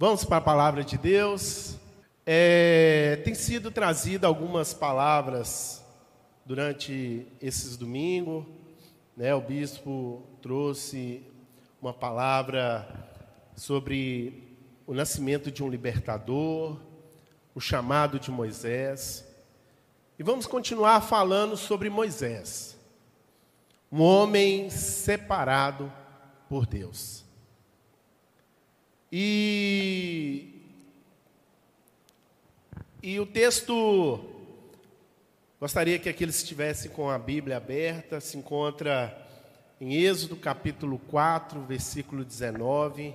Vamos para a palavra de Deus. É, tem sido trazida algumas palavras durante esses domingos. Né? O bispo trouxe uma palavra sobre o nascimento de um libertador, o chamado de Moisés. E vamos continuar falando sobre Moisés, um homem separado por Deus. E, e o texto, gostaria que aqueles estivessem com a Bíblia aberta, se encontra em Êxodo capítulo 4, versículo 19,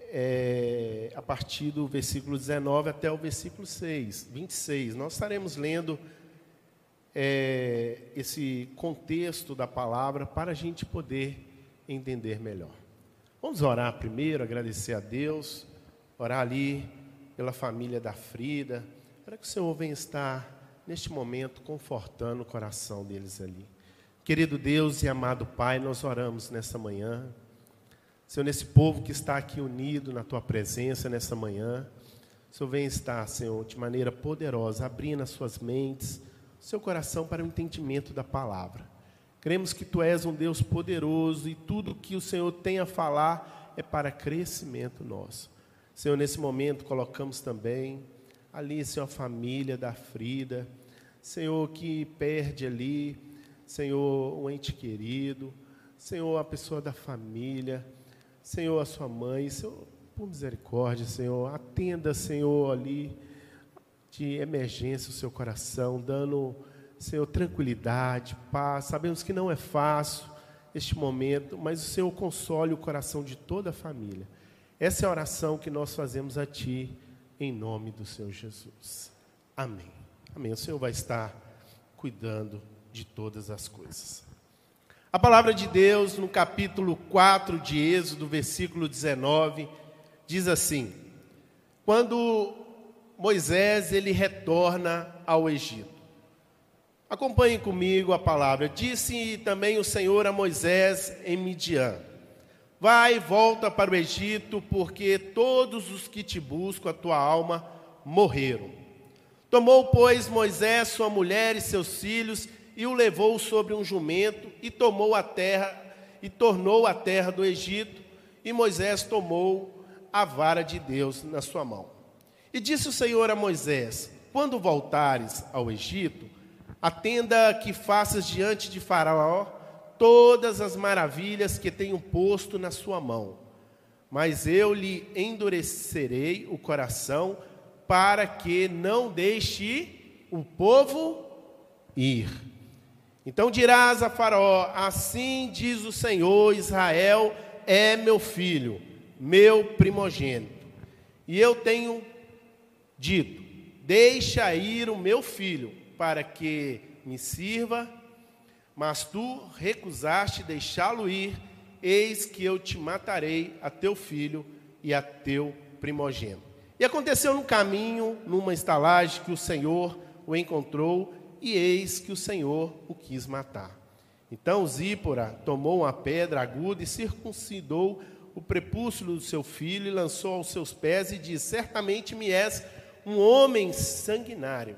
é, a partir do versículo 19 até o versículo 6, 26. Nós estaremos lendo é, esse contexto da palavra para a gente poder entender melhor. Vamos orar primeiro, agradecer a Deus, orar ali pela família da Frida, para que o Senhor venha estar neste momento confortando o coração deles ali. Querido Deus e amado Pai, nós oramos nessa manhã. Senhor, nesse povo que está aqui unido na tua presença nessa manhã, o Senhor venha estar, Senhor, de maneira poderosa, abrindo as suas mentes, seu coração para o entendimento da palavra. Cremos que tu és um Deus poderoso e tudo que o Senhor tem a falar é para crescimento nosso. Senhor, nesse momento colocamos também ali, Senhor, a família da Frida, Senhor, que perde ali, Senhor, um ente querido, Senhor, a pessoa da família, Senhor, a sua mãe, Senhor, por misericórdia, Senhor, atenda, Senhor, ali de emergência o seu coração, dando Senhor, tranquilidade, paz. Sabemos que não é fácil este momento, mas o Senhor console o coração de toda a família. Essa é a oração que nós fazemos a Ti, em nome do Senhor Jesus. Amém. Amém. O Senhor vai estar cuidando de todas as coisas. A palavra de Deus, no capítulo 4 de Êxodo, versículo 19, diz assim: Quando Moisés ele retorna ao Egito, Acompanhe comigo a palavra. Disse também o Senhor a Moisés em Midian: Vai e volta para o Egito, porque todos os que te buscam a tua alma morreram. Tomou, pois, Moisés sua mulher e seus filhos e o levou sobre um jumento e tomou a terra e tornou a terra do Egito, e Moisés tomou a vara de Deus na sua mão. E disse o Senhor a Moisés: Quando voltares ao Egito, Atenda que faças diante de Faraó todas as maravilhas que tenho posto na sua mão. Mas eu lhe endurecerei o coração para que não deixe o povo ir. Então dirás a Faraó: Assim diz o Senhor: Israel é meu filho, meu primogênito. E eu tenho dito: Deixa ir o meu filho para que me sirva, mas tu recusaste deixá-lo ir, eis que eu te matarei a teu filho e a teu primogênito. E aconteceu no caminho, numa estalagem, que o Senhor o encontrou, e eis que o Senhor o quis matar. Então Zípora tomou uma pedra aguda e circuncidou o prepúcio do seu filho e lançou aos seus pés e disse: Certamente me és um homem sanguinário.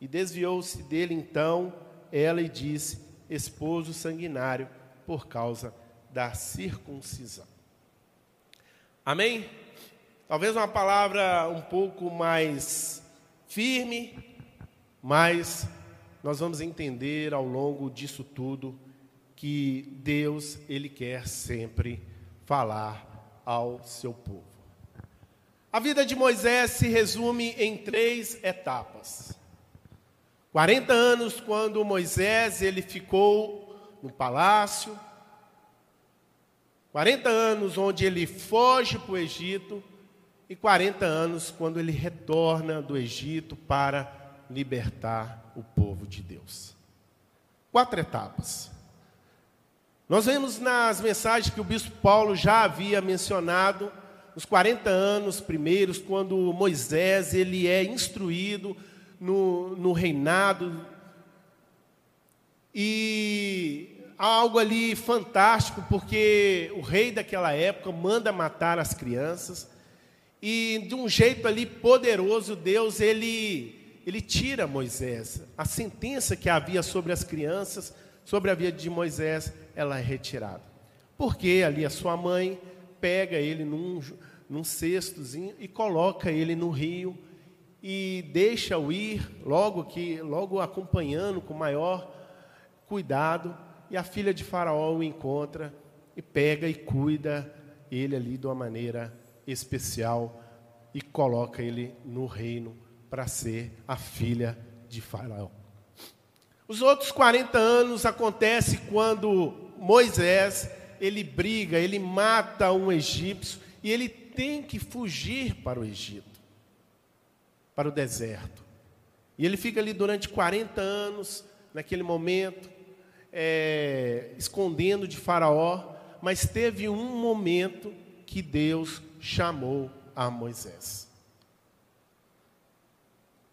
E desviou-se dele então ela e disse: Esposo sanguinário, por causa da circuncisão. Amém? Talvez uma palavra um pouco mais firme, mas nós vamos entender ao longo disso tudo que Deus, Ele quer sempre falar ao seu povo. A vida de Moisés se resume em três etapas. 40 anos quando Moisés ele ficou no palácio. 40 anos onde ele foge para o Egito e 40 anos quando ele retorna do Egito para libertar o povo de Deus. Quatro etapas. Nós vemos nas mensagens que o bispo Paulo já havia mencionado, os 40 anos primeiros, quando Moisés ele é instruído no, no reinado. E há algo ali fantástico, porque o rei daquela época manda matar as crianças. E de um jeito ali poderoso, Deus ele ele tira Moisés. A sentença que havia sobre as crianças, sobre a vida de Moisés, ela é retirada. Porque ali a sua mãe pega ele num, num cestozinho e coloca ele no rio e deixa-o ir, logo que logo acompanhando com maior cuidado, e a filha de Faraó o encontra e pega e cuida ele ali de uma maneira especial e coloca ele no reino para ser a filha de Faraó. Os outros 40 anos acontece quando Moisés, ele briga, ele mata um egípcio e ele tem que fugir para o Egito, para o deserto. E ele fica ali durante 40 anos, naquele momento, é, escondendo de Faraó, mas teve um momento que Deus chamou a Moisés.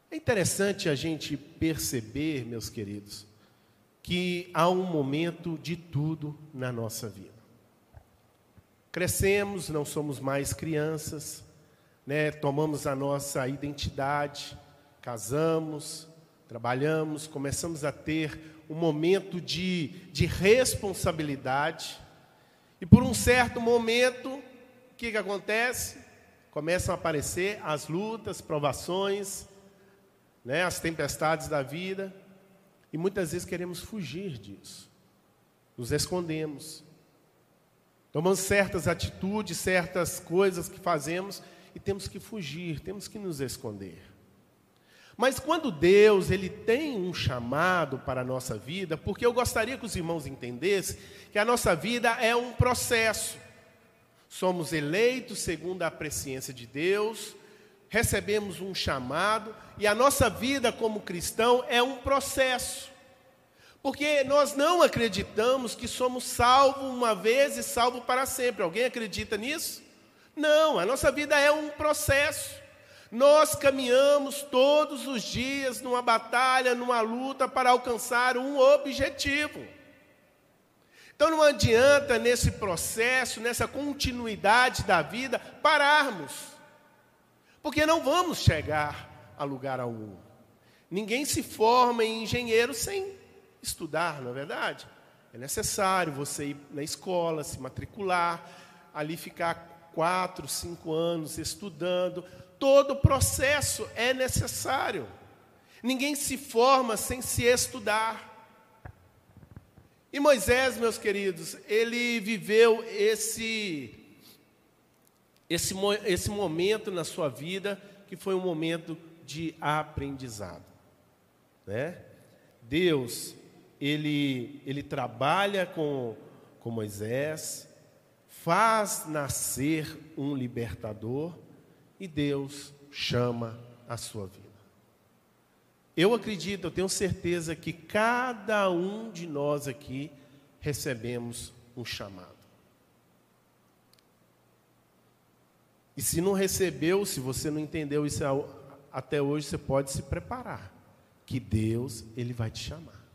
É interessante a gente perceber, meus queridos, que há um momento de tudo na nossa vida. Crescemos, não somos mais crianças, né? tomamos a nossa identidade, casamos, trabalhamos, começamos a ter um momento de, de responsabilidade, e por um certo momento, o que, que acontece? Começam a aparecer as lutas, provações, né, as tempestades da vida, e muitas vezes queremos fugir disso, nos escondemos, tomamos certas atitudes, certas coisas que fazemos e temos que fugir, temos que nos esconder. Mas quando Deus ele tem um chamado para a nossa vida, porque eu gostaria que os irmãos entendessem que a nossa vida é um processo. Somos eleitos segundo a presciência de Deus, recebemos um chamado e a nossa vida como cristão é um processo. Porque nós não acreditamos que somos salvos uma vez e salvos para sempre. Alguém acredita nisso? Não, a nossa vida é um processo. Nós caminhamos todos os dias numa batalha, numa luta para alcançar um objetivo. Então não adianta nesse processo, nessa continuidade da vida, pararmos porque não vamos chegar a lugar algum. Ninguém se forma em engenheiro sem estudar, não é verdade? É necessário você ir na escola, se matricular, ali ficar quatro, cinco anos estudando. Todo o processo é necessário. Ninguém se forma sem se estudar. E Moisés, meus queridos, ele viveu esse esse, esse momento na sua vida que foi um momento de aprendizado. Né? Deus, ele, ele trabalha com, com Moisés, faz nascer um libertador e Deus chama a sua vida. Eu acredito, eu tenho certeza que cada um de nós aqui recebemos um chamado. E se não recebeu, se você não entendeu isso até hoje, você pode se preparar, que Deus ele vai te chamar.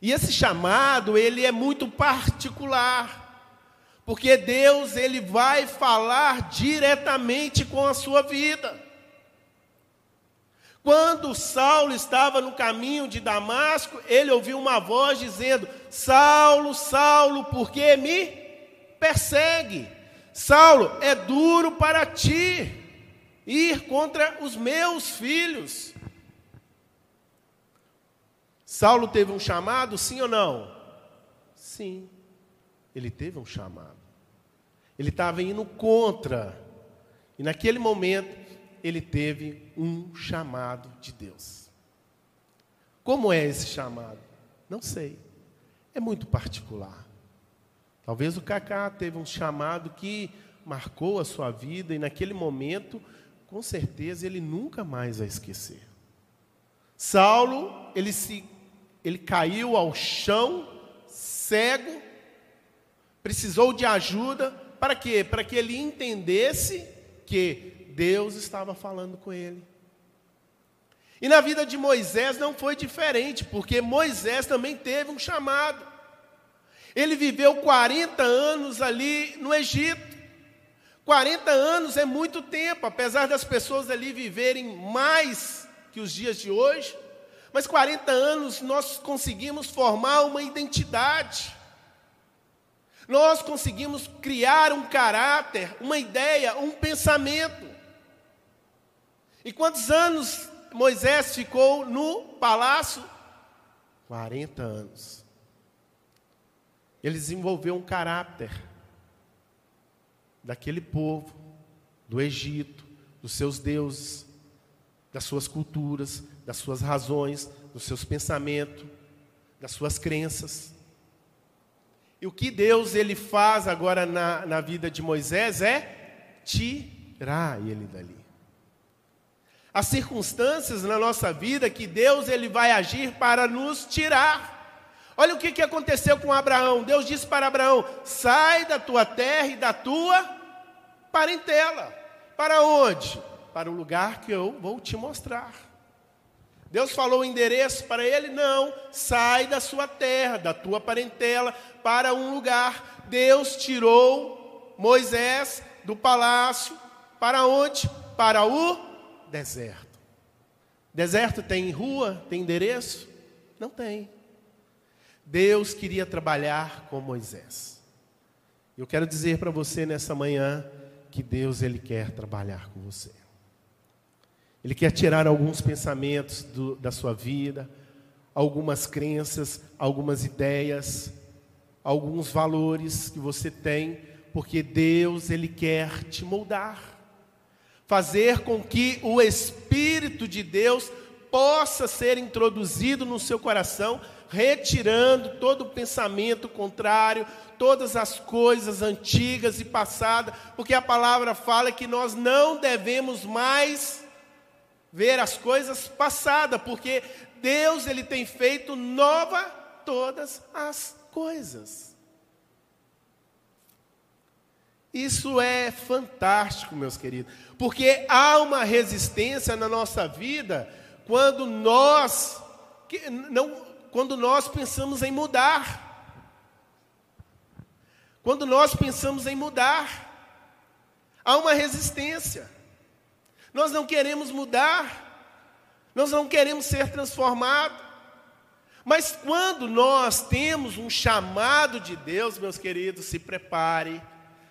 E esse chamado, ele é muito particular. Porque Deus, ele vai falar diretamente com a sua vida. Quando Saulo estava no caminho de Damasco, ele ouviu uma voz dizendo: Saulo, Saulo, por que me persegue? Saulo, é duro para ti ir contra os meus filhos. Saulo teve um chamado, sim ou não? Sim, ele teve um chamado. Ele estava indo contra, e naquele momento ele teve um chamado de Deus. Como é esse chamado? Não sei, é muito particular. Talvez o Cacá teve um chamado que marcou a sua vida e naquele momento, com certeza, ele nunca mais vai esquecer. Saulo, ele se ele caiu ao chão, cego, precisou de ajuda, para quê? Para que ele entendesse que Deus estava falando com ele. E na vida de Moisés não foi diferente, porque Moisés também teve um chamado. Ele viveu 40 anos ali no Egito. 40 anos é muito tempo, apesar das pessoas ali viverem mais que os dias de hoje, mas 40 anos nós conseguimos formar uma identidade. Nós conseguimos criar um caráter, uma ideia, um pensamento. E quantos anos Moisés ficou no palácio? 40 anos. Ele desenvolveu um caráter daquele povo, do Egito, dos seus deuses, das suas culturas, das suas razões, dos seus pensamentos, das suas crenças. E o que Deus ele faz agora na, na vida de Moisés é tirar ele dali. As circunstâncias na nossa vida que Deus ele vai agir para nos tirar. Olha o que, que aconteceu com Abraão. Deus disse para Abraão: sai da tua terra e da tua parentela. Para onde? Para o lugar que eu vou te mostrar. Deus falou o endereço para ele? Não. Sai da sua terra, da tua parentela, para um lugar. Deus tirou Moisés do palácio para onde? Para o deserto. Deserto tem rua, tem endereço? Não tem. Deus queria trabalhar com Moisés. Eu quero dizer para você nessa manhã que Deus ele quer trabalhar com você. Ele quer tirar alguns pensamentos do, da sua vida, algumas crenças, algumas ideias, alguns valores que você tem, porque Deus ele quer te moldar, fazer com que o Espírito de Deus possa ser introduzido no seu coração, retirando todo o pensamento contrário, todas as coisas antigas e passadas, porque a palavra fala que nós não devemos mais ver as coisas passadas, porque Deus ele tem feito nova todas as coisas. Isso é fantástico, meus queridos, porque há uma resistência na nossa vida quando nós não, quando nós pensamos em mudar. Quando nós pensamos em mudar, há uma resistência. Nós não queremos mudar, nós não queremos ser transformados. Mas quando nós temos um chamado de Deus, meus queridos, se prepare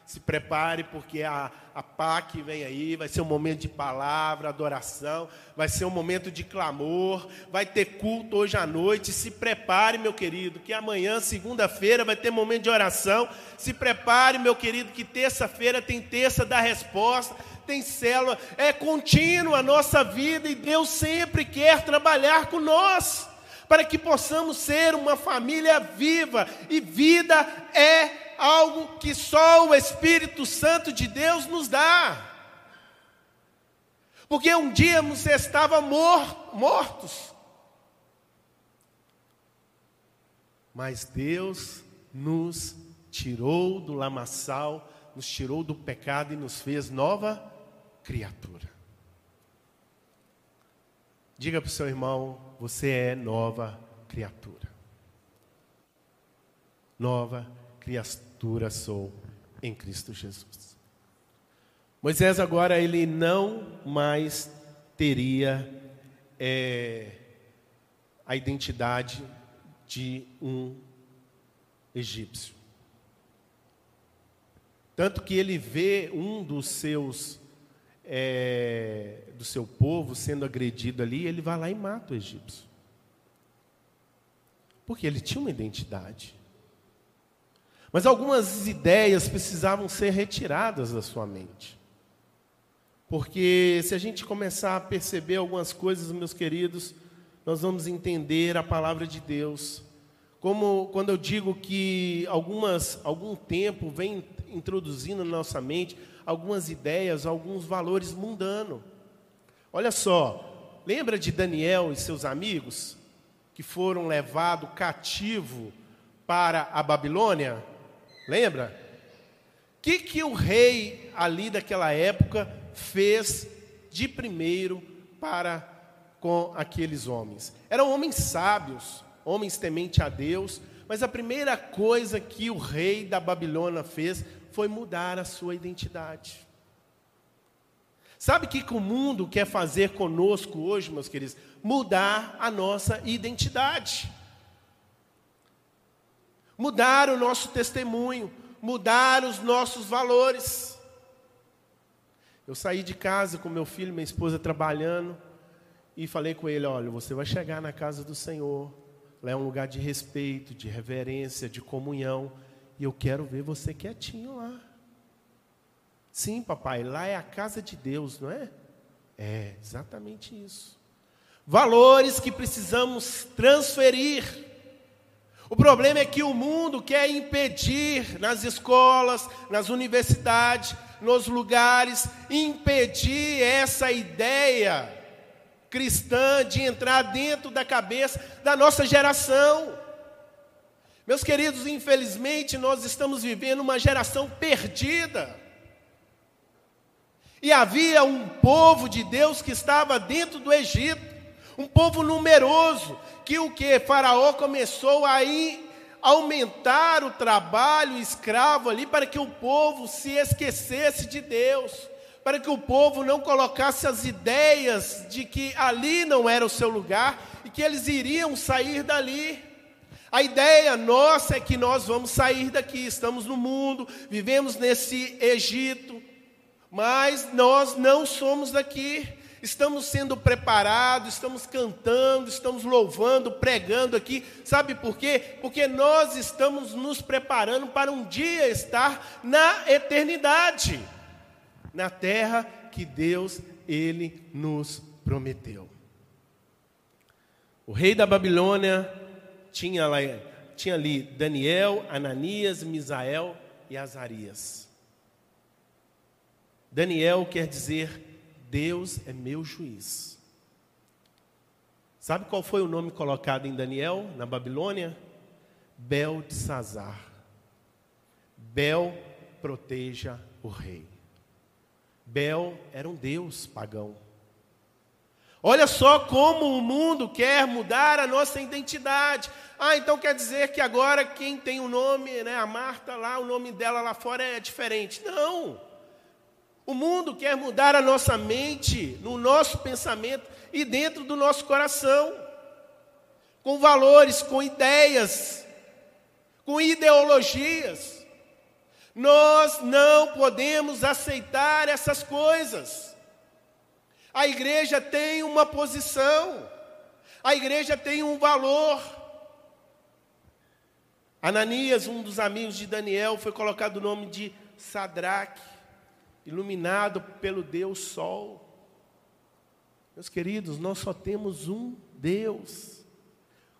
se prepare, porque a, a PAC vem aí, vai ser um momento de palavra, adoração, vai ser um momento de clamor, vai ter culto hoje à noite. Se prepare, meu querido, que amanhã, segunda-feira, vai ter momento de oração. Se prepare, meu querido, que terça-feira tem terça da resposta, tem célula. É contínua a nossa vida e Deus sempre quer trabalhar com nós para que possamos ser uma família viva, e vida é algo que só o Espírito Santo de Deus nos dá. Porque um dia você estava mor mortos. Mas Deus nos tirou do lamaçal, nos tirou do pecado e nos fez nova criatura. Diga para o seu irmão: você é nova criatura. Nova criatura sou em Cristo Jesus. Moisés agora ele não mais teria é, a identidade de um egípcio. Tanto que ele vê um dos seus é, do seu povo sendo agredido ali, ele vai lá e mata o egípcio. Porque ele tinha uma identidade. Mas algumas ideias precisavam ser retiradas da sua mente. Porque se a gente começar a perceber algumas coisas, meus queridos, nós vamos entender a palavra de Deus. Como quando eu digo que algumas, algum tempo vem introduzindo na nossa mente algumas ideias, alguns valores mundanos. Olha só, lembra de Daniel e seus amigos que foram levados cativo para a Babilônia? Lembra? O que, que o rei ali daquela época fez de primeiro para com aqueles homens? Eram homens sábios, homens temente a Deus, mas a primeira coisa que o rei da Babilônia fez foi mudar a sua identidade. Sabe o que, que o mundo quer fazer conosco hoje, meus queridos? Mudar a nossa identidade. Mudar o nosso testemunho, mudar os nossos valores. Eu saí de casa com meu filho, minha esposa trabalhando, e falei com ele: olha, você vai chegar na casa do Senhor, lá é um lugar de respeito, de reverência, de comunhão, e eu quero ver você quietinho lá. Sim, papai, lá é a casa de Deus, não é? É, exatamente isso. Valores que precisamos transferir. O problema é que o mundo quer impedir nas escolas, nas universidades, nos lugares, impedir essa ideia cristã de entrar dentro da cabeça da nossa geração. Meus queridos, infelizmente nós estamos vivendo uma geração perdida. E havia um povo de Deus que estava dentro do Egito, um povo numeroso, que o que? Faraó começou a aumentar o trabalho escravo ali para que o povo se esquecesse de Deus, para que o povo não colocasse as ideias de que ali não era o seu lugar e que eles iriam sair dali. A ideia nossa é que nós vamos sair daqui, estamos no mundo, vivemos nesse Egito, mas nós não somos daqui. Estamos sendo preparados, estamos cantando, estamos louvando, pregando aqui. Sabe por quê? Porque nós estamos nos preparando para um dia estar na eternidade, na terra que Deus ele nos prometeu. O rei da Babilônia tinha, lá, tinha ali Daniel, Ananias, Misael e Azarias. Daniel quer dizer: Deus é meu juiz. Sabe qual foi o nome colocado em Daniel, na Babilônia? Beltesazar. Bel proteja o rei. Bel era um deus pagão. Olha só como o mundo quer mudar a nossa identidade. Ah, então quer dizer que agora quem tem o nome, né, a Marta lá, o nome dela lá fora é diferente. Não. O mundo quer mudar a nossa mente, no nosso pensamento e dentro do nosso coração, com valores, com ideias, com ideologias. Nós não podemos aceitar essas coisas. A igreja tem uma posição, a igreja tem um valor. Ananias, um dos amigos de Daniel, foi colocado o nome de Sadraque iluminado pelo Deus Sol. Meus queridos, nós só temos um Deus.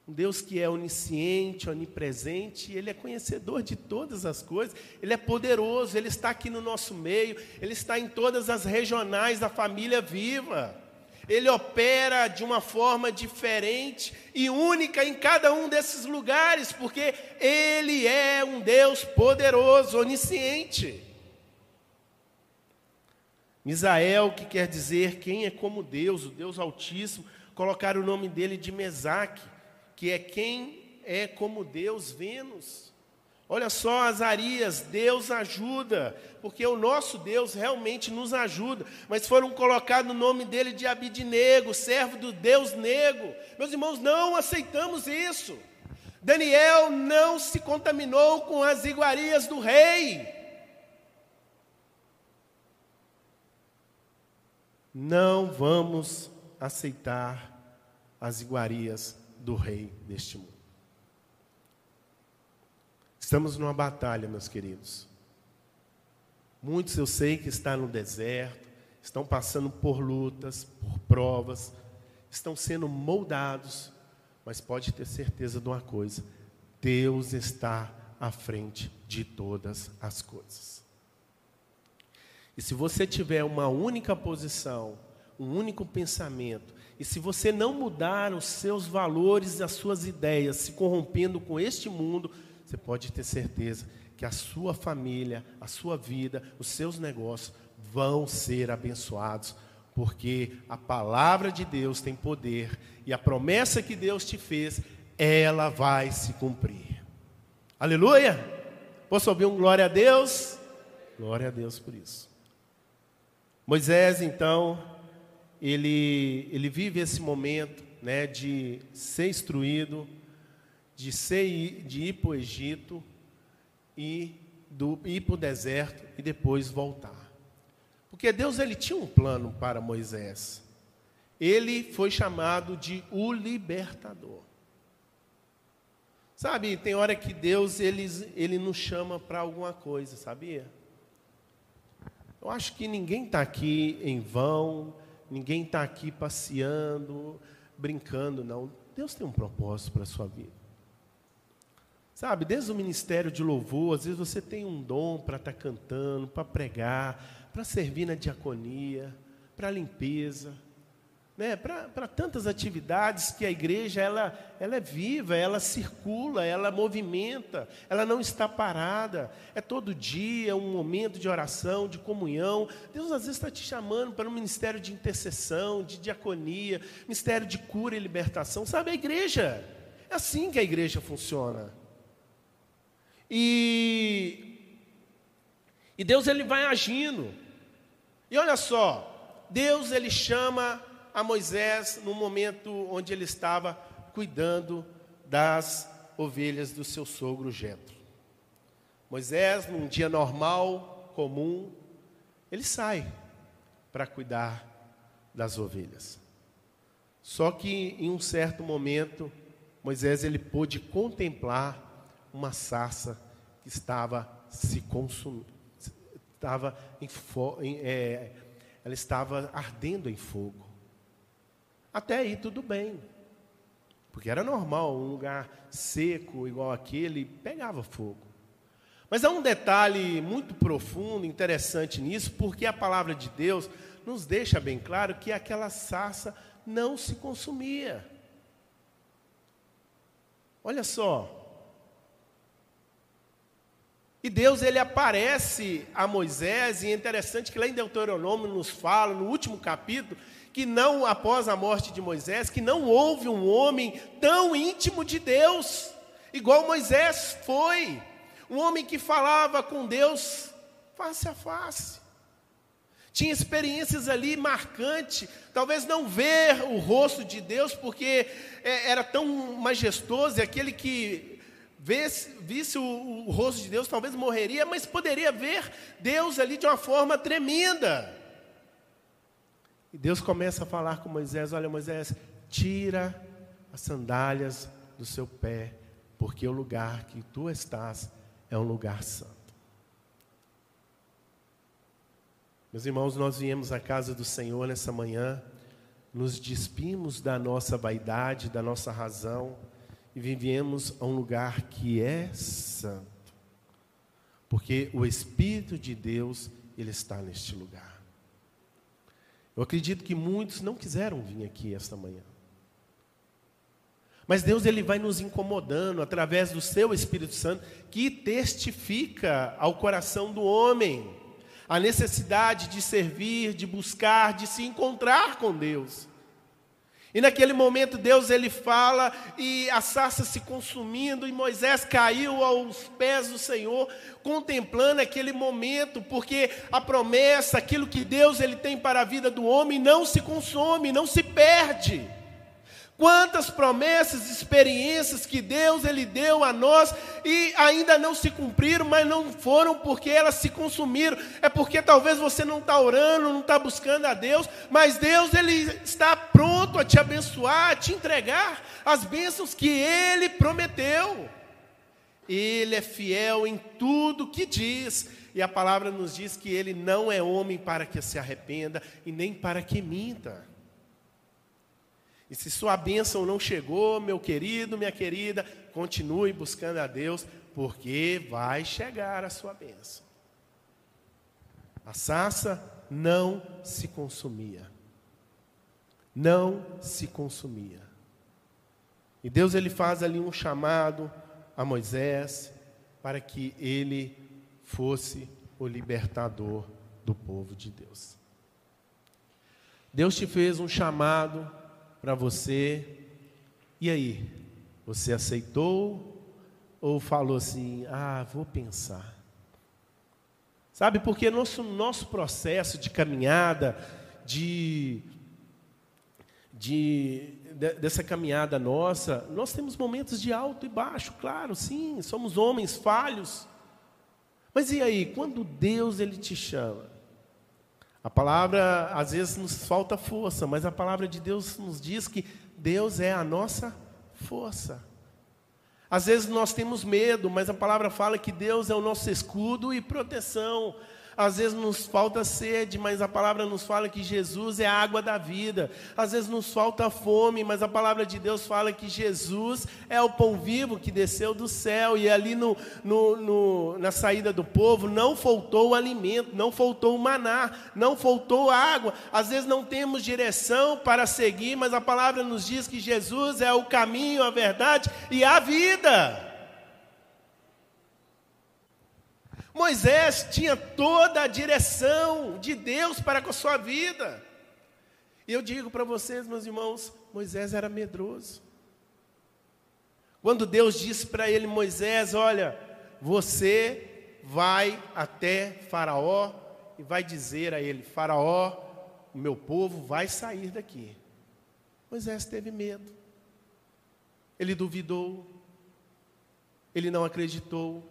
Um Deus que é onisciente, onipresente, Ele é conhecedor de todas as coisas, Ele é poderoso, Ele está aqui no nosso meio, Ele está em todas as regionais da família viva. Ele opera de uma forma diferente e única em cada um desses lugares, porque Ele é um Deus poderoso, onisciente. Misael, que quer dizer quem é como Deus, o Deus Altíssimo, colocar o nome dele de Mesaque, que é quem é como Deus, Vênus. Olha só, Azarias, Deus ajuda, porque o nosso Deus realmente nos ajuda, mas foram colocados o nome dele de Abidnego, servo do Deus nego. Meus irmãos, não aceitamos isso. Daniel não se contaminou com as iguarias do rei. não vamos aceitar as iguarias do rei deste mundo. Estamos numa batalha, meus queridos. Muitos eu sei que estão no deserto, estão passando por lutas, por provas, estão sendo moldados, mas pode ter certeza de uma coisa: Deus está à frente de todas as coisas. E se você tiver uma única posição, um único pensamento, e se você não mudar os seus valores, as suas ideias, se corrompendo com este mundo, você pode ter certeza que a sua família, a sua vida, os seus negócios vão ser abençoados, porque a palavra de Deus tem poder e a promessa que Deus te fez, ela vai se cumprir. Aleluia! Posso ouvir um glória a Deus? Glória a Deus por isso. Moisés, então, ele, ele vive esse momento né, de ser instruído, de, ser, de ir para o Egito e do, ir para o deserto e depois voltar. Porque Deus ele tinha um plano para Moisés. Ele foi chamado de o libertador. Sabe, tem hora que Deus ele, ele nos chama para alguma coisa, sabia? Eu acho que ninguém está aqui em vão, ninguém está aqui passeando, brincando, não. Deus tem um propósito para a sua vida. Sabe, desde o ministério de louvor, às vezes você tem um dom para estar tá cantando, para pregar, para servir na diaconia, para limpeza né, para tantas atividades que a igreja ela, ela é viva, ela circula, ela movimenta, ela não está parada. É todo dia um momento de oração, de comunhão. Deus às vezes está te chamando para um ministério de intercessão, de diaconia, ministério de cura e libertação. Sabe, a igreja, é assim que a igreja funciona. E, e Deus ele vai agindo. E olha só, Deus ele chama a Moisés no momento onde ele estava cuidando das ovelhas do seu sogro Jetro. Moisés, num dia normal, comum, ele sai para cuidar das ovelhas. Só que em um certo momento, Moisés ele pôde contemplar uma sarça que estava se consumindo, estava em, é, ela estava ardendo em fogo. Até aí tudo bem. Porque era normal, um lugar seco igual aquele pegava fogo. Mas há um detalhe muito profundo, interessante nisso, porque a palavra de Deus nos deixa bem claro que aquela sarça não se consumia. Olha só. E Deus ele aparece a Moisés, e é interessante que lá em Deuteronômio nos fala, no último capítulo, que não, após a morte de Moisés, que não houve um homem tão íntimo de Deus, igual Moisés foi. Um homem que falava com Deus face a face. Tinha experiências ali marcantes, talvez não ver o rosto de Deus, porque é, era tão majestoso, e aquele que visse, visse o, o rosto de Deus talvez morreria, mas poderia ver Deus ali de uma forma tremenda. E Deus começa a falar com Moisés: Olha, Moisés, tira as sandálias do seu pé, porque o lugar que tu estás é um lugar santo. Meus irmãos, nós viemos à casa do Senhor nessa manhã, nos despimos da nossa vaidade, da nossa razão, e vivemos a um lugar que é santo. Porque o Espírito de Deus, ele está neste lugar. Eu acredito que muitos não quiseram vir aqui esta manhã. Mas Deus ele vai nos incomodando através do seu Espírito Santo, que testifica ao coração do homem a necessidade de servir, de buscar, de se encontrar com Deus. E naquele momento Deus ele fala e a sarça se consumindo e Moisés caiu aos pés do Senhor, contemplando aquele momento, porque a promessa, aquilo que Deus ele tem para a vida do homem não se consome, não se perde. Quantas promessas, experiências que Deus ele deu a nós e ainda não se cumpriram, mas não foram porque elas se consumiram. É porque talvez você não está orando, não está buscando a Deus, mas Deus ele está pronto a te abençoar, a te entregar as bênçãos que Ele prometeu. Ele é fiel em tudo que diz. E a palavra nos diz que ele não é homem para que se arrependa e nem para que minta. E se sua bênção não chegou, meu querido, minha querida, continue buscando a Deus, porque vai chegar a sua bênção. A sassa não se consumia. Não se consumia. E Deus ele faz ali um chamado a Moisés para que ele fosse o libertador do povo de Deus. Deus te fez um chamado para você. E aí? Você aceitou ou falou assim: "Ah, vou pensar"? Sabe, porque nosso, nosso processo de caminhada, de, de, de, dessa caminhada nossa, nós temos momentos de alto e baixo, claro, sim, somos homens falhos. Mas e aí, quando Deus ele te chama? A palavra, às vezes, nos falta força, mas a palavra de Deus nos diz que Deus é a nossa força. Às vezes nós temos medo, mas a palavra fala que Deus é o nosso escudo e proteção. Às vezes nos falta sede, mas a palavra nos fala que Jesus é a água da vida. Às vezes nos falta fome, mas a palavra de Deus fala que Jesus é o pão vivo que desceu do céu. E ali no, no, no, na saída do povo não faltou o alimento, não faltou o maná, não faltou água. Às vezes não temos direção para seguir, mas a palavra nos diz que Jesus é o caminho, a verdade e a vida. Moisés tinha toda a direção de Deus para com a sua vida. E eu digo para vocês, meus irmãos, Moisés era medroso. Quando Deus disse para ele, Moisés: Olha, você vai até Faraó e vai dizer a ele: Faraó, o meu povo vai sair daqui. Moisés teve medo, ele duvidou, ele não acreditou,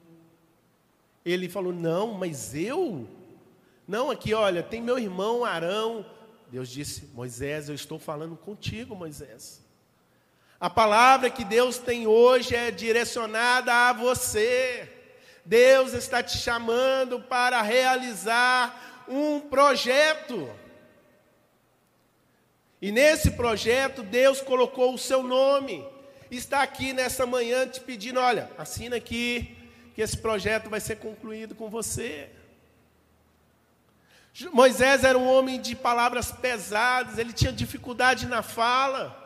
ele falou: Não, mas eu? Não, aqui, olha, tem meu irmão Arão. Deus disse: Moisés, eu estou falando contigo, Moisés. A palavra que Deus tem hoje é direcionada a você. Deus está te chamando para realizar um projeto. E nesse projeto, Deus colocou o seu nome. Está aqui nessa manhã te pedindo: olha, assina aqui, que esse projeto vai ser concluído com você. Moisés era um homem de palavras pesadas, ele tinha dificuldade na fala.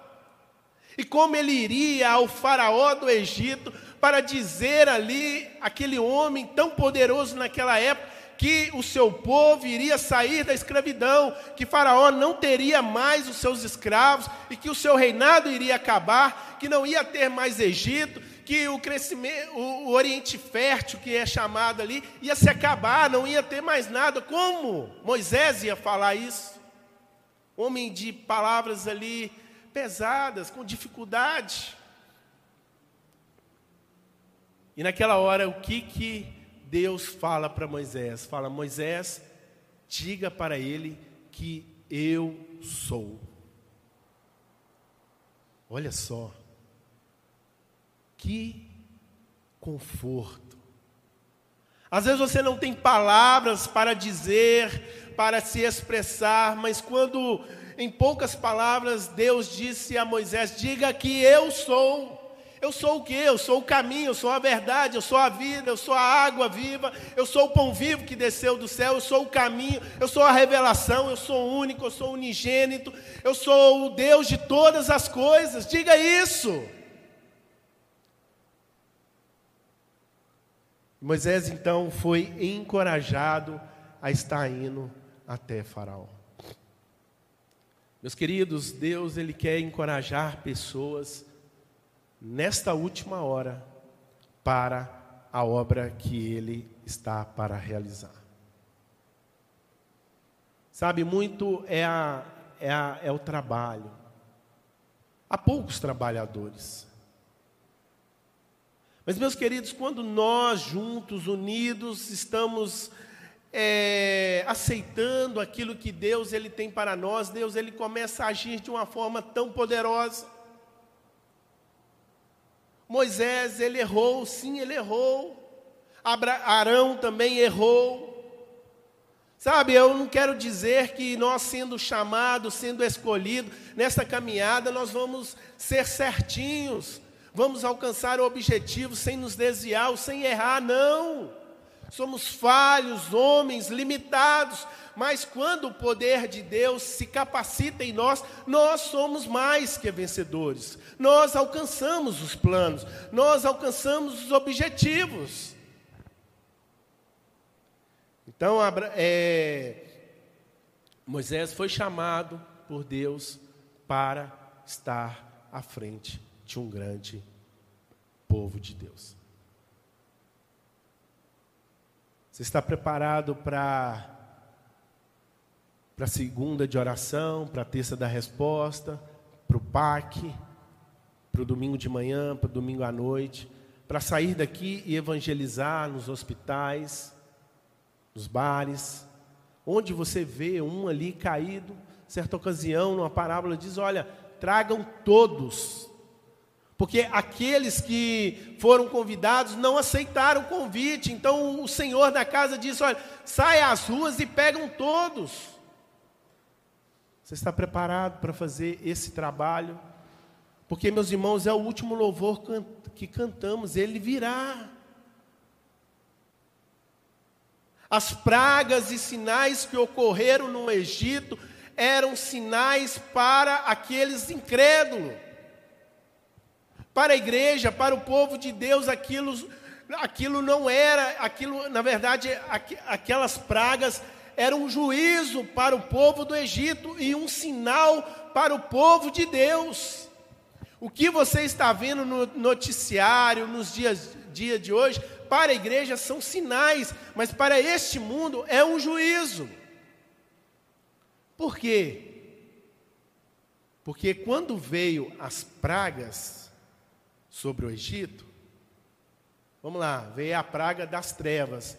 E como ele iria ao faraó do Egito para dizer ali, aquele homem tão poderoso naquela época, que o seu povo iria sair da escravidão, que Faraó não teria mais os seus escravos e que o seu reinado iria acabar, que não ia ter mais Egito, que o crescimento, o, Oriente Fértil, que é chamado ali, ia se acabar, não ia ter mais nada. Como Moisés ia falar isso? Homem de palavras ali pesadas, com dificuldade. E naquela hora, o que que Deus fala para Moisés? Fala, Moisés, diga para ele que eu sou. Olha só. Que conforto. Às vezes você não tem palavras para dizer, para se expressar, mas quando em poucas palavras Deus disse a Moisés: Diga que eu sou. Eu sou o que? Eu sou o caminho, eu sou a verdade, eu sou a vida, eu sou a água viva, eu sou o pão vivo que desceu do céu, eu sou o caminho, eu sou a revelação, eu sou único, eu sou unigênito, eu sou o Deus de todas as coisas. Diga isso. Moisés então foi encorajado a estar indo até Faraó. Meus queridos, Deus ele quer encorajar pessoas nesta última hora para a obra que ele está para realizar. Sabe, muito é, a, é, a, é o trabalho. Há poucos trabalhadores. Mas, meus queridos, quando nós juntos, unidos, estamos é, aceitando aquilo que Deus ele tem para nós, Deus ele começa a agir de uma forma tão poderosa. Moisés ele errou, sim, ele errou. Abra, Arão também errou. Sabe, eu não quero dizer que nós, sendo chamados, sendo escolhidos, nessa caminhada, nós vamos ser certinhos vamos alcançar o objetivo sem nos desviar sem errar, não. Somos falhos, homens limitados, mas quando o poder de Deus se capacita em nós, nós somos mais que vencedores. Nós alcançamos os planos, nós alcançamos os objetivos. Então, é, Moisés foi chamado por Deus para estar à frente de um grande povo de Deus. Você está preparado para para a segunda de oração, para a terça da resposta, para o PAC, para o domingo de manhã, para o domingo à noite, para sair daqui e evangelizar nos hospitais, nos bares, onde você vê um ali caído, certa ocasião, numa parábola, diz: Olha, tragam todos, porque aqueles que foram convidados não aceitaram o convite. Então o senhor da casa disse: Olha, sai às ruas e pegam todos. Você está preparado para fazer esse trabalho? Porque, meus irmãos, é o último louvor que cantamos, ele virá. As pragas e sinais que ocorreram no Egito eram sinais para aqueles incrédulos para a igreja, para o povo de Deus, aquilo, aquilo não era, aquilo, na verdade, aqu, aquelas pragas eram um juízo para o povo do Egito e um sinal para o povo de Deus. O que você está vendo no noticiário, nos dias dia de hoje, para a igreja são sinais, mas para este mundo é um juízo. Por quê? Porque quando veio as pragas, sobre o Egito, vamos lá, veio a praga das trevas.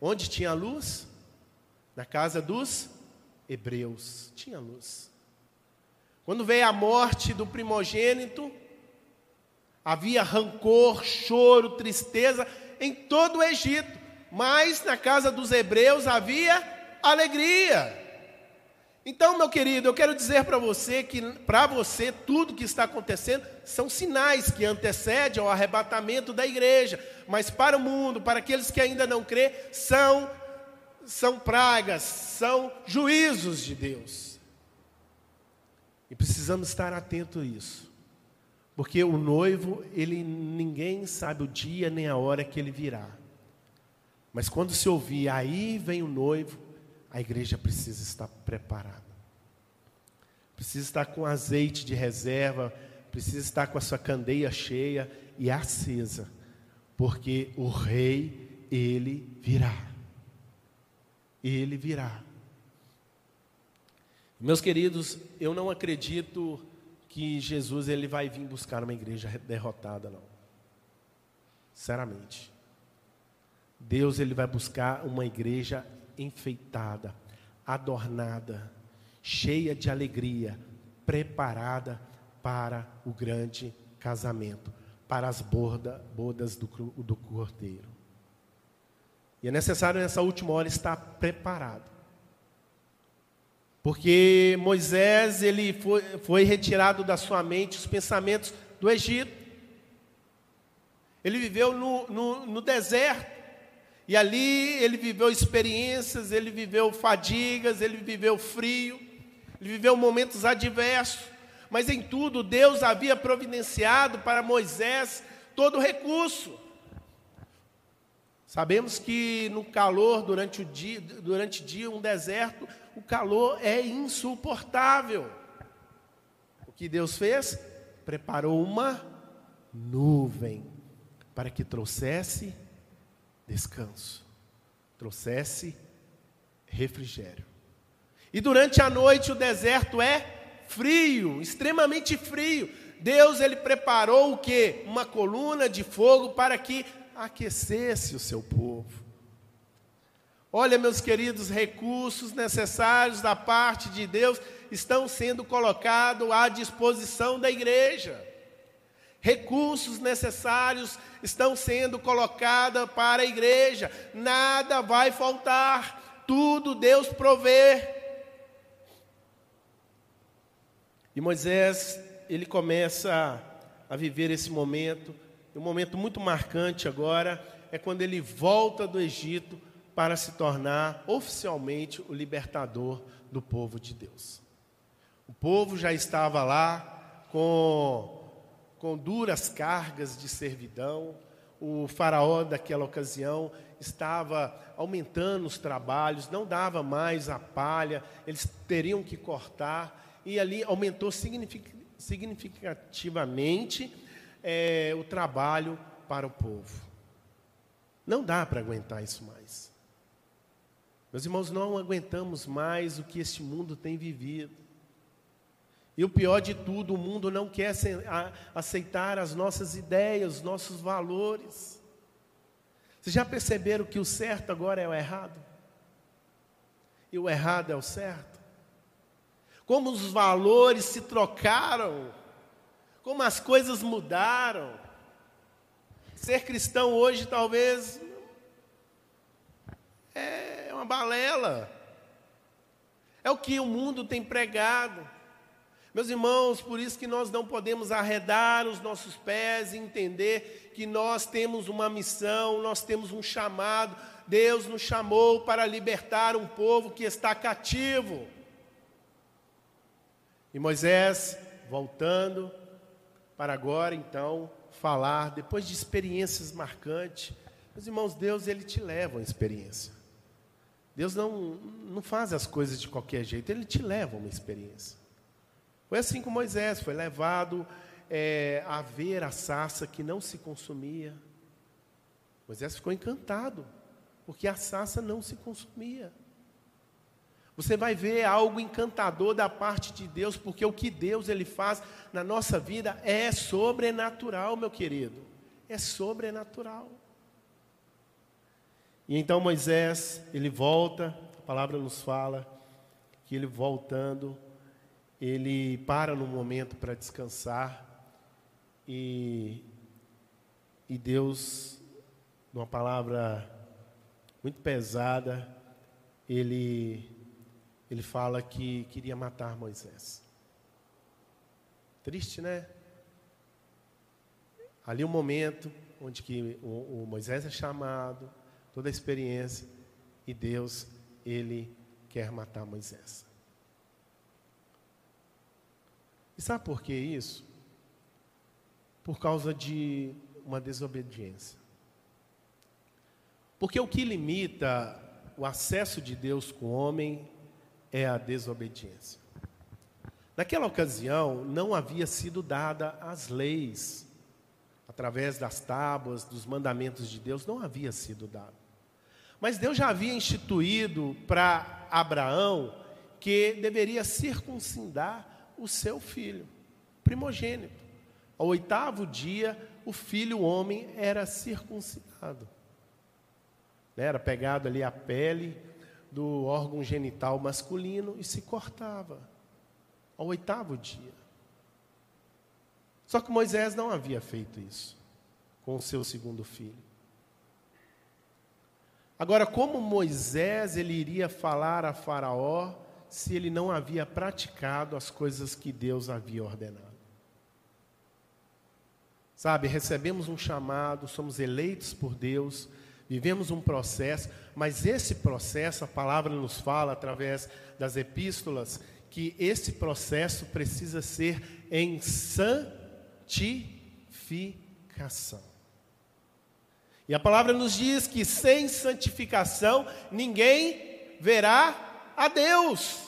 Onde tinha luz? Na casa dos hebreus. Tinha luz. Quando veio a morte do primogênito, havia rancor, choro, tristeza em todo o Egito. Mas na casa dos hebreus havia alegria. Então, meu querido, eu quero dizer para você que, para você, tudo que está acontecendo são sinais que antecedem ao arrebatamento da igreja. Mas para o mundo, para aqueles que ainda não crê, são, são pragas, são juízos de Deus. E precisamos estar atentos a isso. Porque o noivo, ele ninguém sabe o dia nem a hora que ele virá. Mas quando se ouvir, aí vem o noivo, a igreja precisa estar preparada. Precisa estar com azeite de reserva, precisa estar com a sua candeia cheia e acesa, porque o rei, ele virá. Ele virá. Meus queridos, eu não acredito que Jesus ele vai vir buscar uma igreja derrotada, não. Sinceramente. Deus ele vai buscar uma igreja enfeitada, adornada, cheia de alegria, preparada para o grande casamento, para as borda, bodas do, do cordeiro. E é necessário nessa última hora estar preparado. Porque Moisés ele foi, foi retirado da sua mente os pensamentos do Egito. Ele viveu no, no, no deserto. E ali ele viveu experiências, ele viveu fadigas, ele viveu frio, ele viveu momentos adversos, mas em tudo Deus havia providenciado para Moisés todo o recurso. Sabemos que no calor, durante o dia, durante o dia, um deserto, o calor é insuportável. O que Deus fez? Preparou uma nuvem para que trouxesse descanso, trouxesse refrigério. E durante a noite o deserto é frio, extremamente frio. Deus ele preparou o que? Uma coluna de fogo para que aquecesse o seu povo. Olha, meus queridos, recursos necessários da parte de Deus estão sendo colocados à disposição da igreja recursos necessários estão sendo colocados para a igreja, nada vai faltar, tudo Deus provê. E Moisés, ele começa a viver esse momento, um momento muito marcante agora, é quando ele volta do Egito para se tornar oficialmente o libertador do povo de Deus. O povo já estava lá com com duras cargas de servidão. O faraó daquela ocasião estava aumentando os trabalhos, não dava mais a palha, eles teriam que cortar, e ali aumentou significativamente é, o trabalho para o povo. Não dá para aguentar isso mais. Meus irmãos, não aguentamos mais o que este mundo tem vivido. E o pior de tudo, o mundo não quer aceitar as nossas ideias, os nossos valores. Vocês já perceberam que o certo agora é o errado? E o errado é o certo? Como os valores se trocaram, como as coisas mudaram. Ser cristão hoje talvez é uma balela. É o que o mundo tem pregado. Meus irmãos, por isso que nós não podemos arredar os nossos pés e entender que nós temos uma missão, nós temos um chamado. Deus nos chamou para libertar um povo que está cativo. E Moisés, voltando para agora então falar, depois de experiências marcantes, meus irmãos, Deus ele te leva a experiência. Deus não, não faz as coisas de qualquer jeito, Ele te leva a uma experiência. Foi assim com Moisés, foi levado é, a ver a sarça que não se consumia. Moisés ficou encantado, porque a sarça não se consumia. Você vai ver algo encantador da parte de Deus, porque o que Deus ele faz na nossa vida é sobrenatural, meu querido. É sobrenatural. E então Moisés, ele volta, a palavra nos fala que ele voltando, ele para no momento para descansar e, e Deus, numa palavra muito pesada, ele, ele fala que queria matar Moisés. Triste, né? Ali um momento onde que o, o Moisés é chamado, toda a experiência, e Deus, ele quer matar Moisés. E sabe por que isso? Por causa de uma desobediência. Porque o que limita o acesso de Deus com o homem é a desobediência. Naquela ocasião, não havia sido dada as leis, através das tábuas, dos mandamentos de Deus, não havia sido dado. Mas Deus já havia instituído para Abraão que deveria circuncidar o seu filho, primogênito. Ao oitavo dia, o filho homem era circuncidado. Né, era pegado ali a pele do órgão genital masculino e se cortava. Ao oitavo dia. Só que Moisés não havia feito isso com o seu segundo filho. Agora, como Moisés ele iria falar a Faraó se ele não havia praticado as coisas que Deus havia ordenado. Sabe, recebemos um chamado, somos eleitos por Deus, vivemos um processo, mas esse processo, a palavra nos fala através das epístolas, que esse processo precisa ser em santificação. E a palavra nos diz que sem santificação ninguém verá a Deus.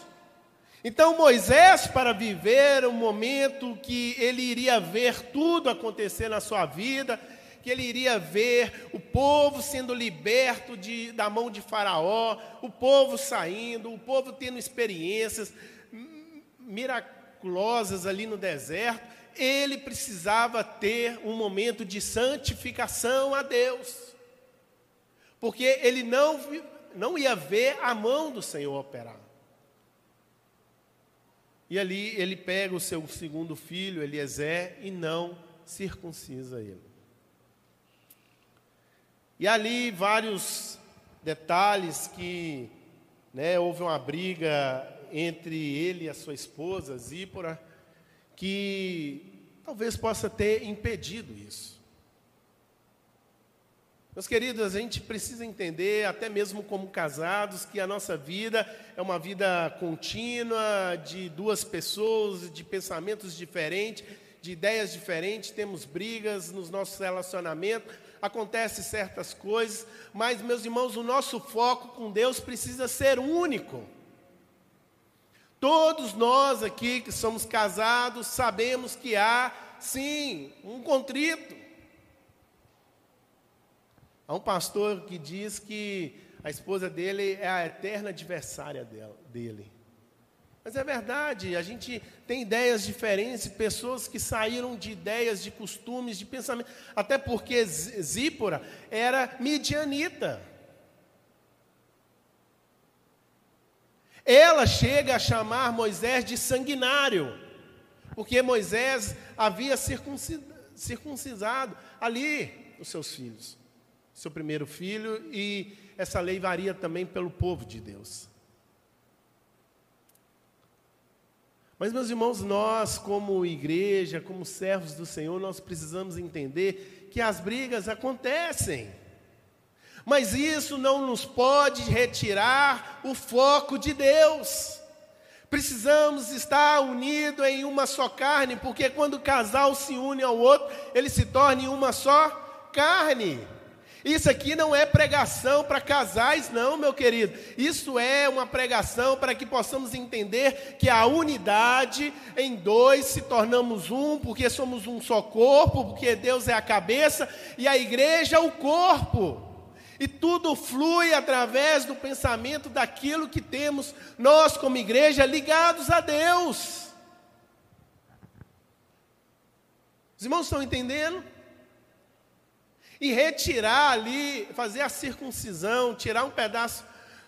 Então Moisés, para viver um momento que ele iria ver tudo acontecer na sua vida, que ele iria ver o povo sendo liberto de, da mão de Faraó, o povo saindo, o povo tendo experiências miraculosas ali no deserto, ele precisava ter um momento de santificação a Deus, porque ele não não ia ver a mão do Senhor operar. E ali ele pega o seu segundo filho, Eliezer, e não circuncisa ele. E ali vários detalhes que né, houve uma briga entre ele e a sua esposa, Zípora, que talvez possa ter impedido isso. Meus queridos, a gente precisa entender, até mesmo como casados, que a nossa vida é uma vida contínua, de duas pessoas, de pensamentos diferentes, de ideias diferentes, temos brigas nos nossos relacionamentos, acontecem certas coisas, mas, meus irmãos, o nosso foco com Deus precisa ser único. Todos nós aqui que somos casados sabemos que há, sim, um contrito Há um pastor que diz que a esposa dele é a eterna adversária dele. Mas é verdade, a gente tem ideias diferentes, pessoas que saíram de ideias, de costumes, de pensamento, até porque Zípora era midianita. Ela chega a chamar Moisés de sanguinário, porque Moisés havia circuncisado ali os seus filhos, seu primeiro filho, e essa lei varia também pelo povo de Deus. Mas, meus irmãos, nós, como igreja, como servos do Senhor, nós precisamos entender que as brigas acontecem. Mas isso não nos pode retirar o foco de Deus. Precisamos estar unidos em uma só carne, porque quando o casal se une ao outro, ele se torna em uma só carne. Isso aqui não é pregação para casais, não, meu querido. Isso é uma pregação para que possamos entender que a unidade em dois se tornamos um, porque somos um só corpo, porque Deus é a cabeça e a igreja o corpo. E tudo flui através do pensamento daquilo que temos nós, como igreja, ligados a Deus. Os irmãos estão entendendo? E retirar ali, fazer a circuncisão, tirar um pedaço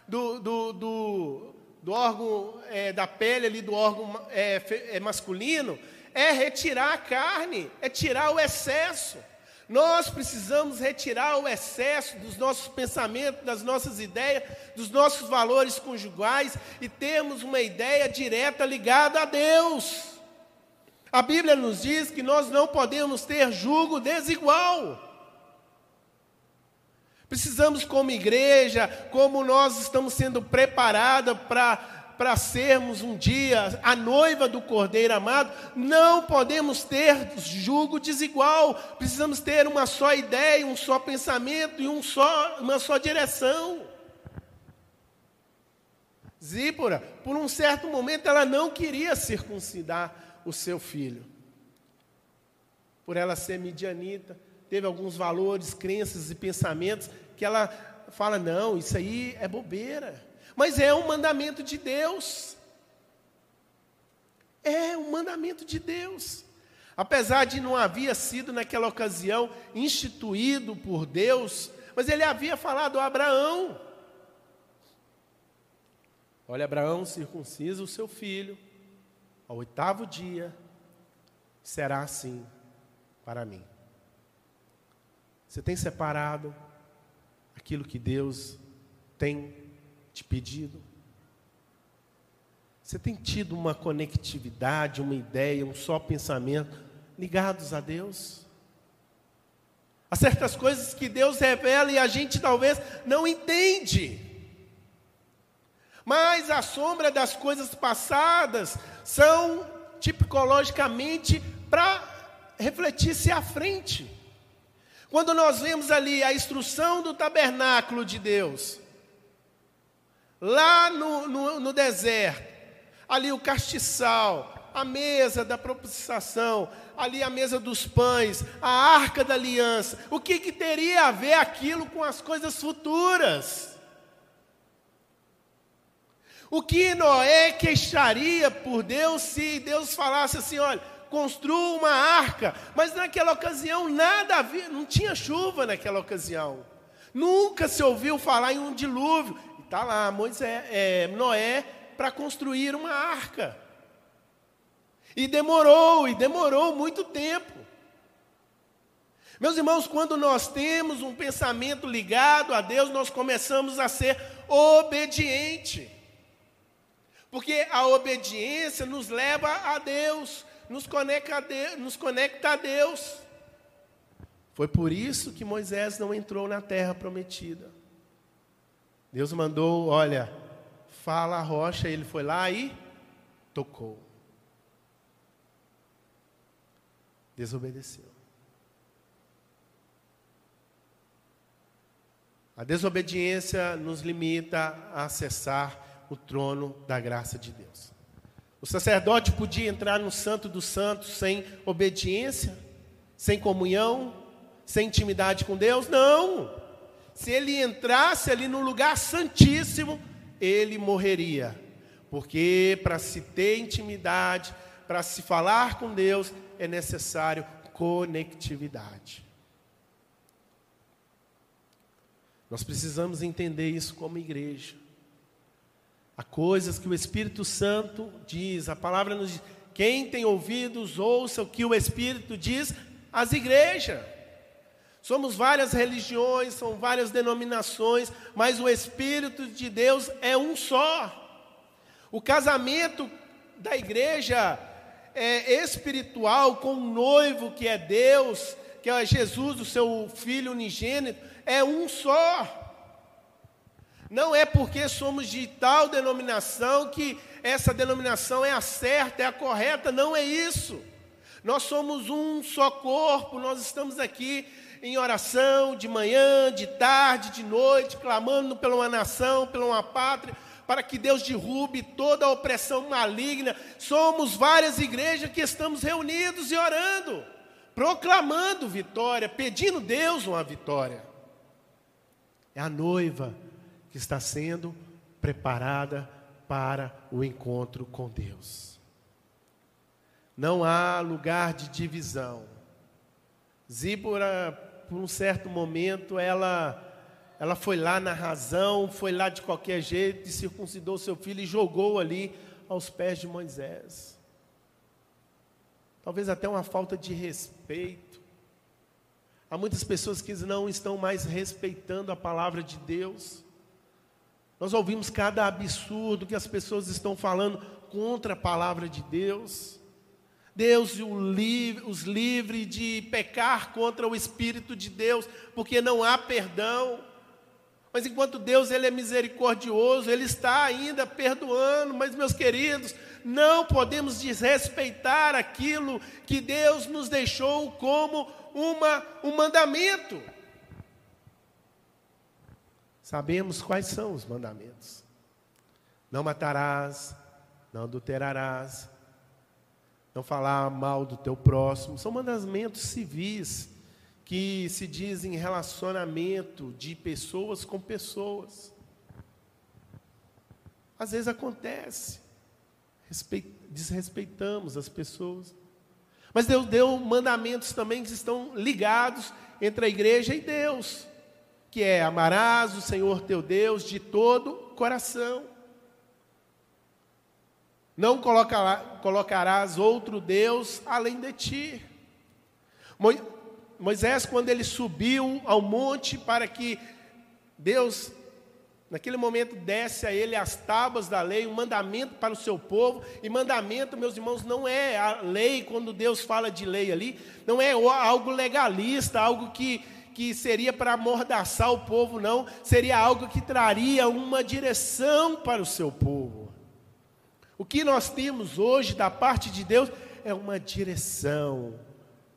do, do, do, do órgão, é, da pele ali, do órgão é, é, masculino, é retirar a carne, é tirar o excesso. Nós precisamos retirar o excesso dos nossos pensamentos, das nossas ideias, dos nossos valores conjugais e termos uma ideia direta ligada a Deus. A Bíblia nos diz que nós não podemos ter julgo desigual. Precisamos, como igreja, como nós estamos sendo preparados para sermos um dia a noiva do Cordeiro amado, não podemos ter julgo desigual. Precisamos ter uma só ideia, um só pensamento e um só, uma só direção. Zípora, por um certo momento, ela não queria circuncidar o seu filho. Por ela ser midianita, teve alguns valores, crenças e pensamentos que ela fala: não, isso aí é bobeira. Mas é um mandamento de Deus. É um mandamento de Deus. Apesar de não havia sido naquela ocasião instituído por Deus, mas ele havia falado a Abraão: Olha, Abraão, circuncisa o seu filho, ao oitavo dia, será assim para mim. Você tem separado aquilo que Deus tem te pedido? Você tem tido uma conectividade, uma ideia, um só pensamento ligados a Deus? Há certas coisas que Deus revela e a gente talvez não entende. Mas a sombra das coisas passadas são tipologicamente para refletir-se à frente. Quando nós vemos ali a instrução do tabernáculo de Deus, lá no, no, no deserto, ali o castiçal, a mesa da propiciação, ali a mesa dos pães, a arca da aliança, o que, que teria a ver aquilo com as coisas futuras? O que Noé queixaria por Deus se Deus falasse assim: olha, construa uma arca. Mas naquela ocasião nada havia, não tinha chuva naquela ocasião. Nunca se ouviu falar em um dilúvio. Está lá Moisés, é, Noé para construir uma arca. E demorou, e demorou muito tempo. Meus irmãos, quando nós temos um pensamento ligado a Deus, nós começamos a ser obediente. Porque a obediência nos leva a Deus nos conecta Deus. Nos conecta a Deus. Foi por isso que Moisés não entrou na terra prometida. Deus mandou, olha, fala a rocha, ele foi lá e tocou. Desobedeceu. A desobediência nos limita a acessar o trono da graça de Deus. O sacerdote podia entrar no Santo dos Santos sem obediência, sem comunhão, sem intimidade com Deus? Não. Se ele entrasse ali no lugar santíssimo, ele morreria. Porque para se ter intimidade, para se falar com Deus, é necessário conectividade. Nós precisamos entender isso como igreja. Há coisas que o Espírito Santo diz, a palavra nos diz: quem tem ouvidos, ouça o que o Espírito diz às igrejas. Somos várias religiões, são várias denominações, mas o Espírito de Deus é um só. O casamento da igreja é espiritual com um noivo que é Deus, que é Jesus, o seu filho unigênito, é um só. Não é porque somos de tal denominação que essa denominação é a certa, é a correta, não é isso. Nós somos um só corpo, nós estamos aqui em oração de manhã, de tarde, de noite, clamando pela uma nação, pela uma pátria, para que Deus derrube toda a opressão maligna. Somos várias igrejas que estamos reunidos e orando, proclamando vitória, pedindo Deus uma vitória. É a noiva que está sendo preparada para o encontro com Deus. Não há lugar de divisão. Zíbora, por um certo momento, ela ela foi lá na razão, foi lá de qualquer jeito, e circuncidou seu filho e jogou ali aos pés de Moisés. Talvez até uma falta de respeito. Há muitas pessoas que não estão mais respeitando a palavra de Deus. Nós ouvimos cada absurdo que as pessoas estão falando contra a palavra de Deus. Deus os livre de pecar contra o Espírito de Deus, porque não há perdão. Mas enquanto Deus ele é misericordioso, Ele está ainda perdoando. Mas, meus queridos, não podemos desrespeitar aquilo que Deus nos deixou como uma, um mandamento. Sabemos quais são os mandamentos. Não matarás, não adulterarás, não falar mal do teu próximo. São mandamentos civis que se dizem relacionamento de pessoas com pessoas. Às vezes acontece, desrespeitamos as pessoas. Mas Deus deu mandamentos também que estão ligados entre a igreja e Deus que é amarás o Senhor teu Deus de todo coração. Não colocarás outro Deus além de ti. Moisés, quando ele subiu ao monte para que Deus, naquele momento, desse a ele as tábuas da lei, um mandamento para o seu povo, e mandamento, meus irmãos, não é a lei, quando Deus fala de lei ali, não é algo legalista, algo que que seria para amordaçar o povo, não, seria algo que traria uma direção para o seu povo. O que nós temos hoje da parte de Deus é uma direção,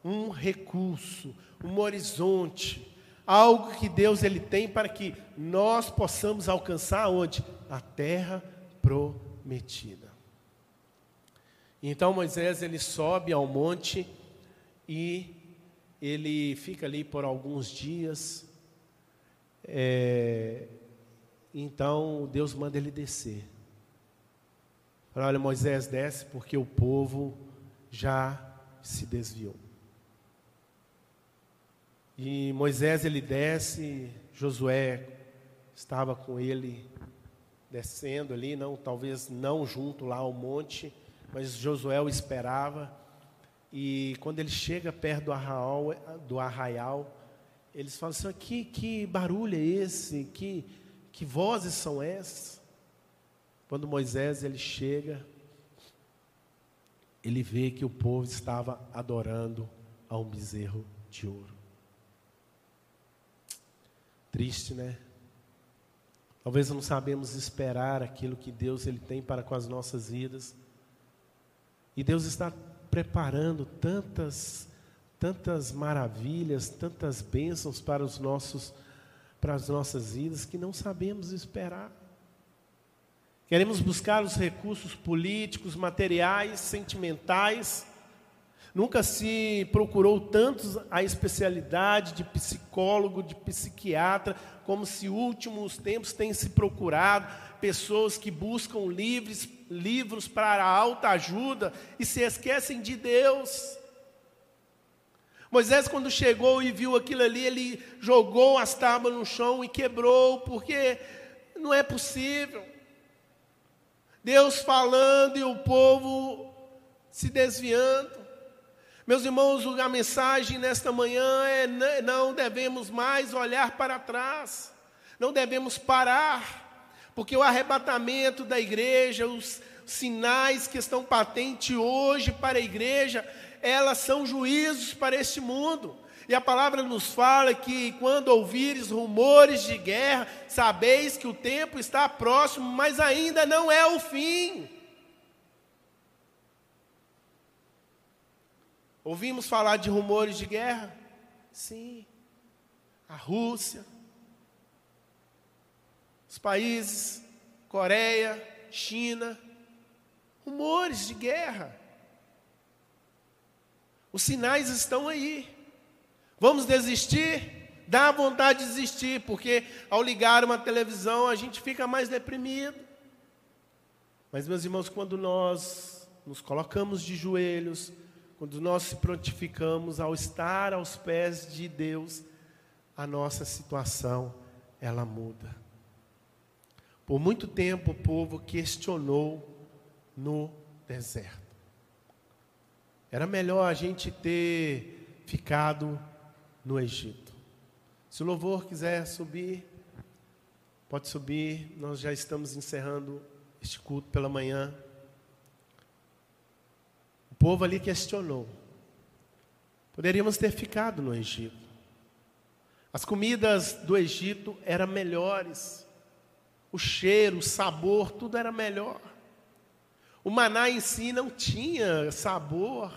um recurso, um horizonte, algo que Deus ele tem para que nós possamos alcançar onde? A terra prometida. Então Moisés ele sobe ao monte e ele fica ali por alguns dias. É, então Deus manda ele descer. Fala, olha, Moisés desce porque o povo já se desviou. E Moisés ele desce, Josué estava com ele descendo ali, não, talvez não junto lá ao monte, mas Josué o esperava. E quando ele chega perto do arraial, do arraial eles falam assim: que, que barulho é esse? Que, que vozes são essas? Quando Moisés ele chega, ele vê que o povo estava adorando a um bezerro de ouro. Triste, né? Talvez não sabemos esperar aquilo que Deus ele tem para com as nossas vidas. E Deus está preparando tantas tantas maravilhas, tantas bênçãos para os nossos para as nossas vidas que não sabemos esperar. Queremos buscar os recursos políticos, materiais, sentimentais, Nunca se procurou tantos a especialidade de psicólogo, de psiquiatra, como se últimos tempos tem se procurado pessoas que buscam livros, livros para a alta ajuda e se esquecem de Deus. Moisés, quando chegou e viu aquilo ali, ele jogou as tábuas no chão e quebrou, porque não é possível. Deus falando e o povo se desviando. Meus irmãos, a mensagem nesta manhã é: não devemos mais olhar para trás, não devemos parar, porque o arrebatamento da igreja, os sinais que estão patentes hoje para a igreja, elas são juízos para este mundo. E a palavra nos fala que quando ouvires rumores de guerra, sabeis que o tempo está próximo, mas ainda não é o fim. Ouvimos falar de rumores de guerra? Sim. A Rússia, os países, Coreia, China, rumores de guerra. Os sinais estão aí. Vamos desistir? Dá vontade de desistir, porque ao ligar uma televisão a gente fica mais deprimido. Mas, meus irmãos, quando nós nos colocamos de joelhos, quando nós se prontificamos ao estar aos pés de Deus, a nossa situação ela muda. Por muito tempo o povo questionou no deserto. Era melhor a gente ter ficado no Egito. Se o louvor quiser subir, pode subir. Nós já estamos encerrando este culto pela manhã. O povo ali questionou. Poderíamos ter ficado no Egito. As comidas do Egito eram melhores. O cheiro, o sabor, tudo era melhor. O maná em si não tinha sabor,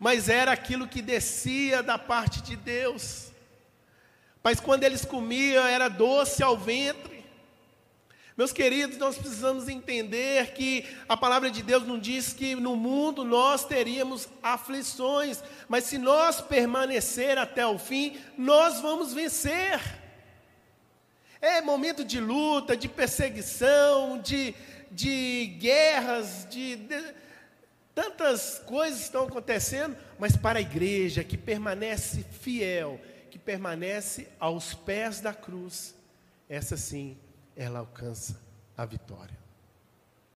mas era aquilo que descia da parte de Deus. Mas quando eles comiam, era doce ao ventre. Meus queridos, nós precisamos entender que a palavra de Deus não diz que no mundo nós teríamos aflições, mas se nós permanecer até o fim, nós vamos vencer. É momento de luta, de perseguição, de, de guerras, de, de tantas coisas estão acontecendo, mas para a igreja que permanece fiel, que permanece aos pés da cruz, essa sim, ela alcança a vitória.